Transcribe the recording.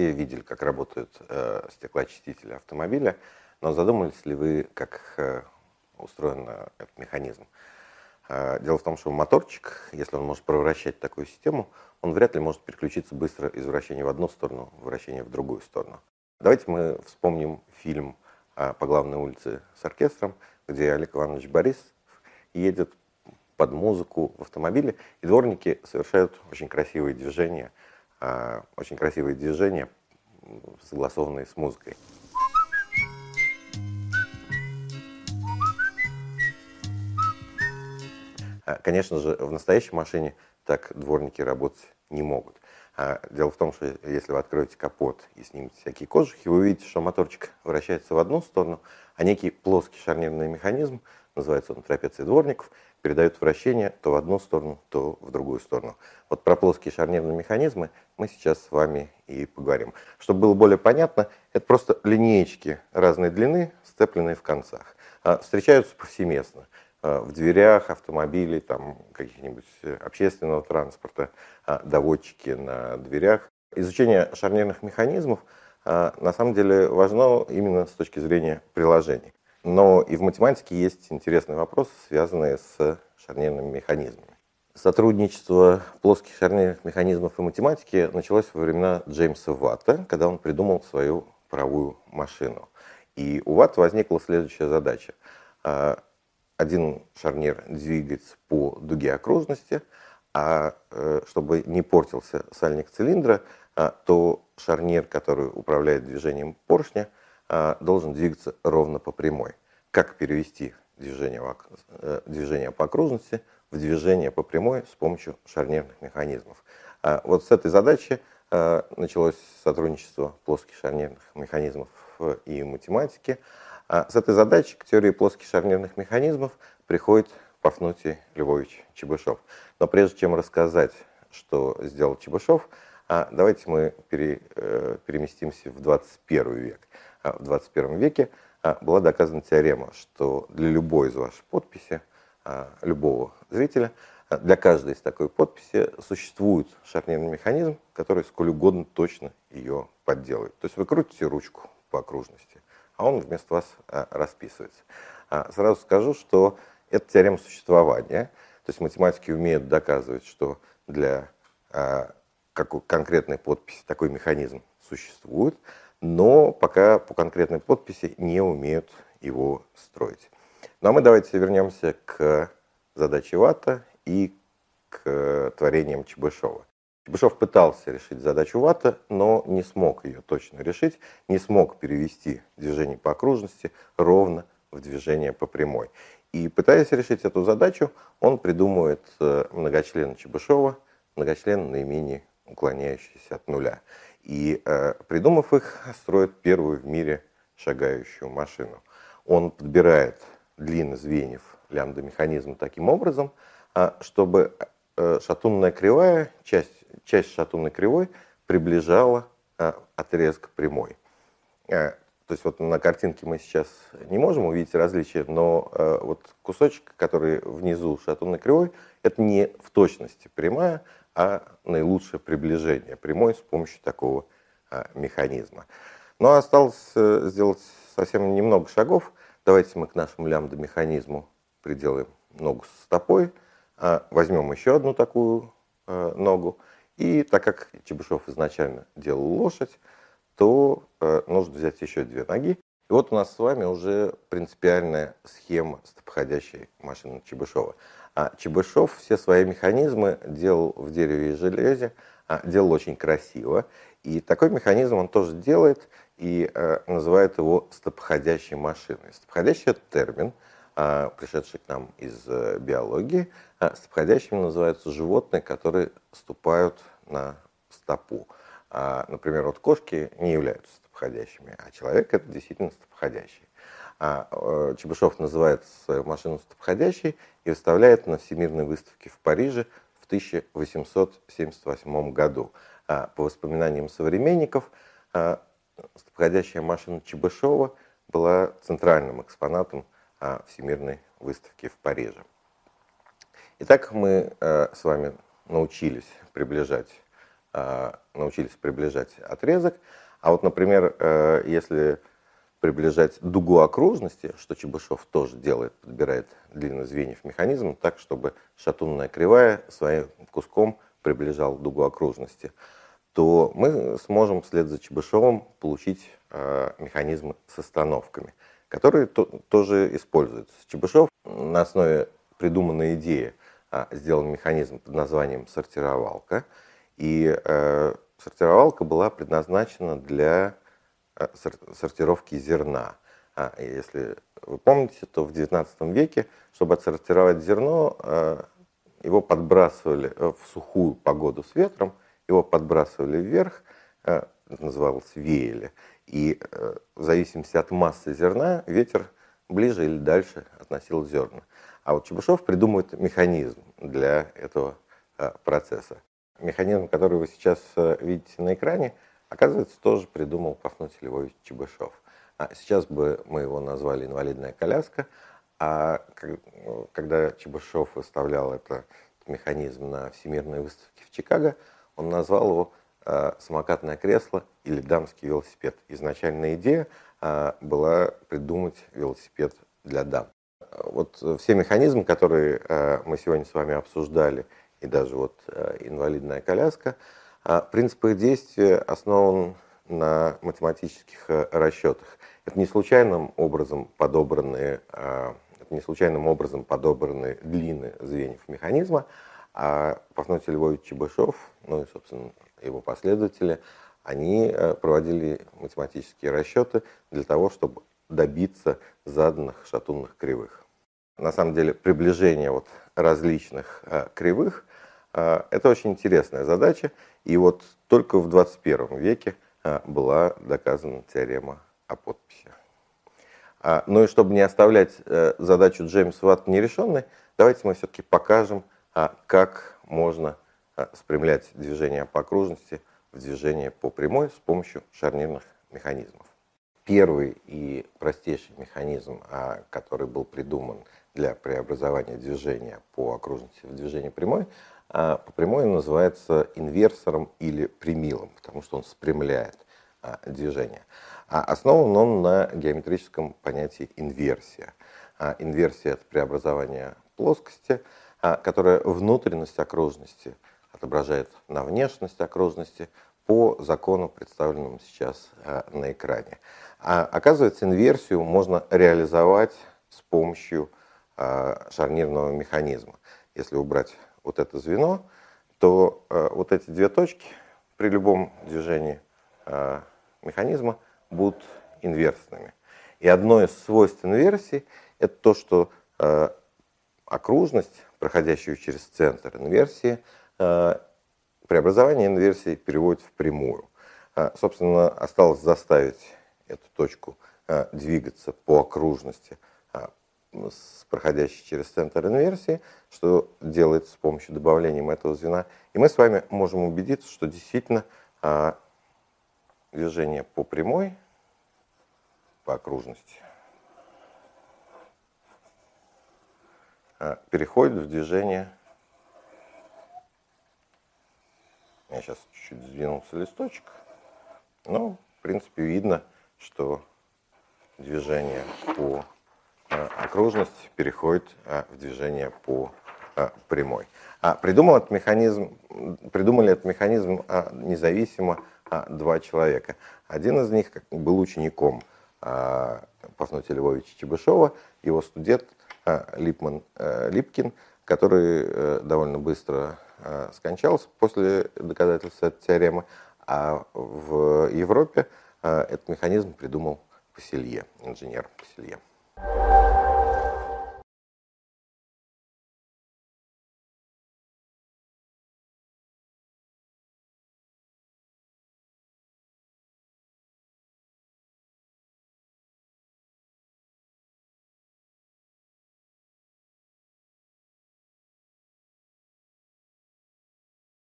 все видели, как работают э, стеклоочистители автомобиля, но задумались ли вы, как э, устроен этот механизм? Э, дело в том, что моторчик, если он может превращать такую систему, он вряд ли может переключиться быстро из вращения в одну сторону в вращение в другую сторону. Давайте мы вспомним фильм э, «По главной улице с оркестром», где Олег Иванович Борис едет под музыку в автомобиле, и дворники совершают очень красивые движения, э, очень красивые движения, согласованные с музыкой. А, конечно же, в настоящей машине так дворники работать не могут. А, дело в том, что если вы откроете капот и снимете всякие кожухи, вы увидите, что моторчик вращается в одну сторону, а некий плоский шарнирный механизм, называется он трапецией дворников, передает вращение то в одну сторону, то в другую сторону. Вот про плоские шарнирные механизмы мы сейчас с вами и поговорим. Чтобы было более понятно, это просто линеечки разной длины, сцепленные в концах. А, встречаются повсеместно. Э, в дверях автомобилей, там, каких-нибудь э, общественного транспорта, а, доводчики на дверях. Изучение шарнирных механизмов а, на самом деле важно именно с точки зрения приложений. Но и в математике есть интересные вопросы, связанные с шарнирными механизмами. Сотрудничество плоских шарнирных механизмов и математики началось во времена Джеймса Ватта, когда он придумал свою паровую машину. И у Ватта возникла следующая задача а, один шарнир двигать по дуге окружности, а э, чтобы не портился сальник цилиндра, а, то шарнир, который управляет движением поршня, должен двигаться ровно по прямой. Как перевести движение, э, движение по окружности в движение по прямой с помощью шарнирных механизмов? А, вот с этой задачи началось сотрудничество плоских шарнирных механизмов и математики. А с этой задачей к теории плоских шарнирных механизмов приходит Пафнутий Львович Чебышев. Но прежде чем рассказать, что сделал Чебышев, а, давайте мы э, переместимся в 21 век. А, в 21 веке была доказана теорема, что для любой из ваших подписей, любого зрителя, для каждой из такой подписи существует шарнирный механизм, который сколь угодно точно ее подделает. То есть вы крутите ручку по окружности, а он вместо вас а, расписывается. А, сразу скажу, что это теорема существования. То есть математики умеют доказывать, что для а, конкретной подписи такой механизм существует, но пока по конкретной подписи не умеют его строить. Ну а мы давайте вернемся к задаче Ватта и к творениям Чебышева. Чебышев пытался решить задачу Ватта, но не смог ее точно решить, не смог перевести движение по окружности ровно в движение по прямой. И пытаясь решить эту задачу, он придумывает э, многочлен Чебышева, многочлен наименее уклоняющийся от нуля. И э, придумав их, строит первую в мире шагающую машину. Он подбирает длины звеньев лямбда-механизма таким образом, а, чтобы Э, шатунная кривая, часть, часть шатунной кривой приближала э, отрезок прямой. То есть вот на картинке мы сейчас не можем увидеть различия, но вот кусочек, который внизу шатунной кривой, это не в точности прямая, а наилучшее приближение прямой с помощью такого механизма. Ну а осталось сделать совсем немного шагов. Давайте мы к нашему лямбда-механизму приделаем ногу с стопой – а, возьмем еще одну такую э, ногу. И так как Чебышев изначально делал лошадь, то э, нужно взять еще две ноги. И вот у нас с вами уже принципиальная схема стопходящей машины Чебышева. А Чебышев все свои механизмы делал в дереве и железе, а делал очень красиво. И такой механизм он тоже делает и э, называет его стопходящей машиной. Стопходящий – это термин, э, пришедший к нам из э, биологии, а стопходящими называются животные, которые ступают на стопу. А, например, вот кошки не являются стопходящими, а человек это действительно стопходящий. А, э, Чебышев называет свою машину стопходящей и выставляет на Всемирной выставке в Париже в 1878 году. А, по воспоминаниям современников, а, стопходящая машина Чебышева была центральным экспонатом а, Всемирной выставки в Париже. Итак, мы э, с вами научились приближать научились приближать отрезок. А вот, например, если приближать дугу окружности, что Чебышев тоже делает, подбирает длину звеньев механизма так, чтобы шатунная кривая своим куском приближал дугу окружности, то мы сможем вслед за Чебышевым получить э, механизмы с остановками, которые то, тоже используются. Чебышев на основе придуманной идеи э, сделал механизм под названием сортировалка, и э, сортировалка была предназначена для сортировки зерна. А если вы помните, то в XIX веке, чтобы отсортировать зерно, э, его подбрасывали э, в сухую погоду с ветром, его подбрасывали вверх, это называлось веяли. И в зависимости от массы зерна ветер ближе или дальше относил зерна. А вот Чебышев придумывает механизм для этого процесса. Механизм, который вы сейчас видите на экране – Оказывается, тоже придумал Пафнутий Львович Чебышев. А сейчас бы мы его назвали «инвалидная коляска», а когда Чебышев выставлял этот механизм на Всемирной выставке в Чикаго, он назвал его э, «самокатное кресло» или «дамский велосипед». Изначальная идея э, была придумать велосипед для дам. Вот все механизмы, которые э, мы сегодня с вами обсуждали, и даже вот инвалидная коляска – принцип их действия основан на математических э, расчетах. Это не случайным образом подобранные, а, это не случайным образом подобранные длины звеньев механизма, а Пафнутий Львович Чебышев, ну и, собственно, его последователи, они э, проводили математические расчеты для того, чтобы добиться заданных шатунных кривых. На самом деле приближение вот различных э, кривых а, это очень интересная задача, и вот только в 21 веке а, была доказана теорема о подписи. А, ну и чтобы не оставлять э, задачу Джеймса Ватта нерешенной, давайте мы все-таки покажем, как можно спрямлять движение по окружности в движение по прямой с помощью шарнирных механизмов. Первый и простейший механизм, который был придуман для преобразования движения по окружности в движение прямой, а по прямой называется инверсором или примилом, потому что он спрямляет а, движение. А основан он на геометрическом понятии инверсия. А, инверсия – это преобразование плоскости, а, которая внутренность окружности отображает на внешность окружности по закону, представленному сейчас а, на экране. А, оказывается, инверсию можно реализовать с помощью а, шарнирного механизма. Если убрать вот это звено, то э, вот эти две точки при любом движении э, механизма будут инверсными. И одно из свойств инверсии – это то, что э, окружность, проходящую через центр инверсии, э, преобразование инверсии переводит в прямую. Э, собственно, осталось заставить эту точку э, двигаться по окружности – с проходящей через центр инверсии, что делается с помощью добавления этого звена. И мы с вами можем убедиться, что действительно а, движение по прямой, по окружности, а, переходит в движение. Я сейчас чуть-чуть сдвинулся листочек. Но, в принципе, видно, что движение по окружность переходит э, в движение по э, прямой. А придумал этот механизм, придумали этот механизм независимо два человека. Один из них был учеником Пафнутия Львовича Чебышева, его студент Липман Липкин, который довольно быстро скончался после доказательства этой теоремы, а в Европе этот механизм придумал Пасселье, инженер Пасселье. you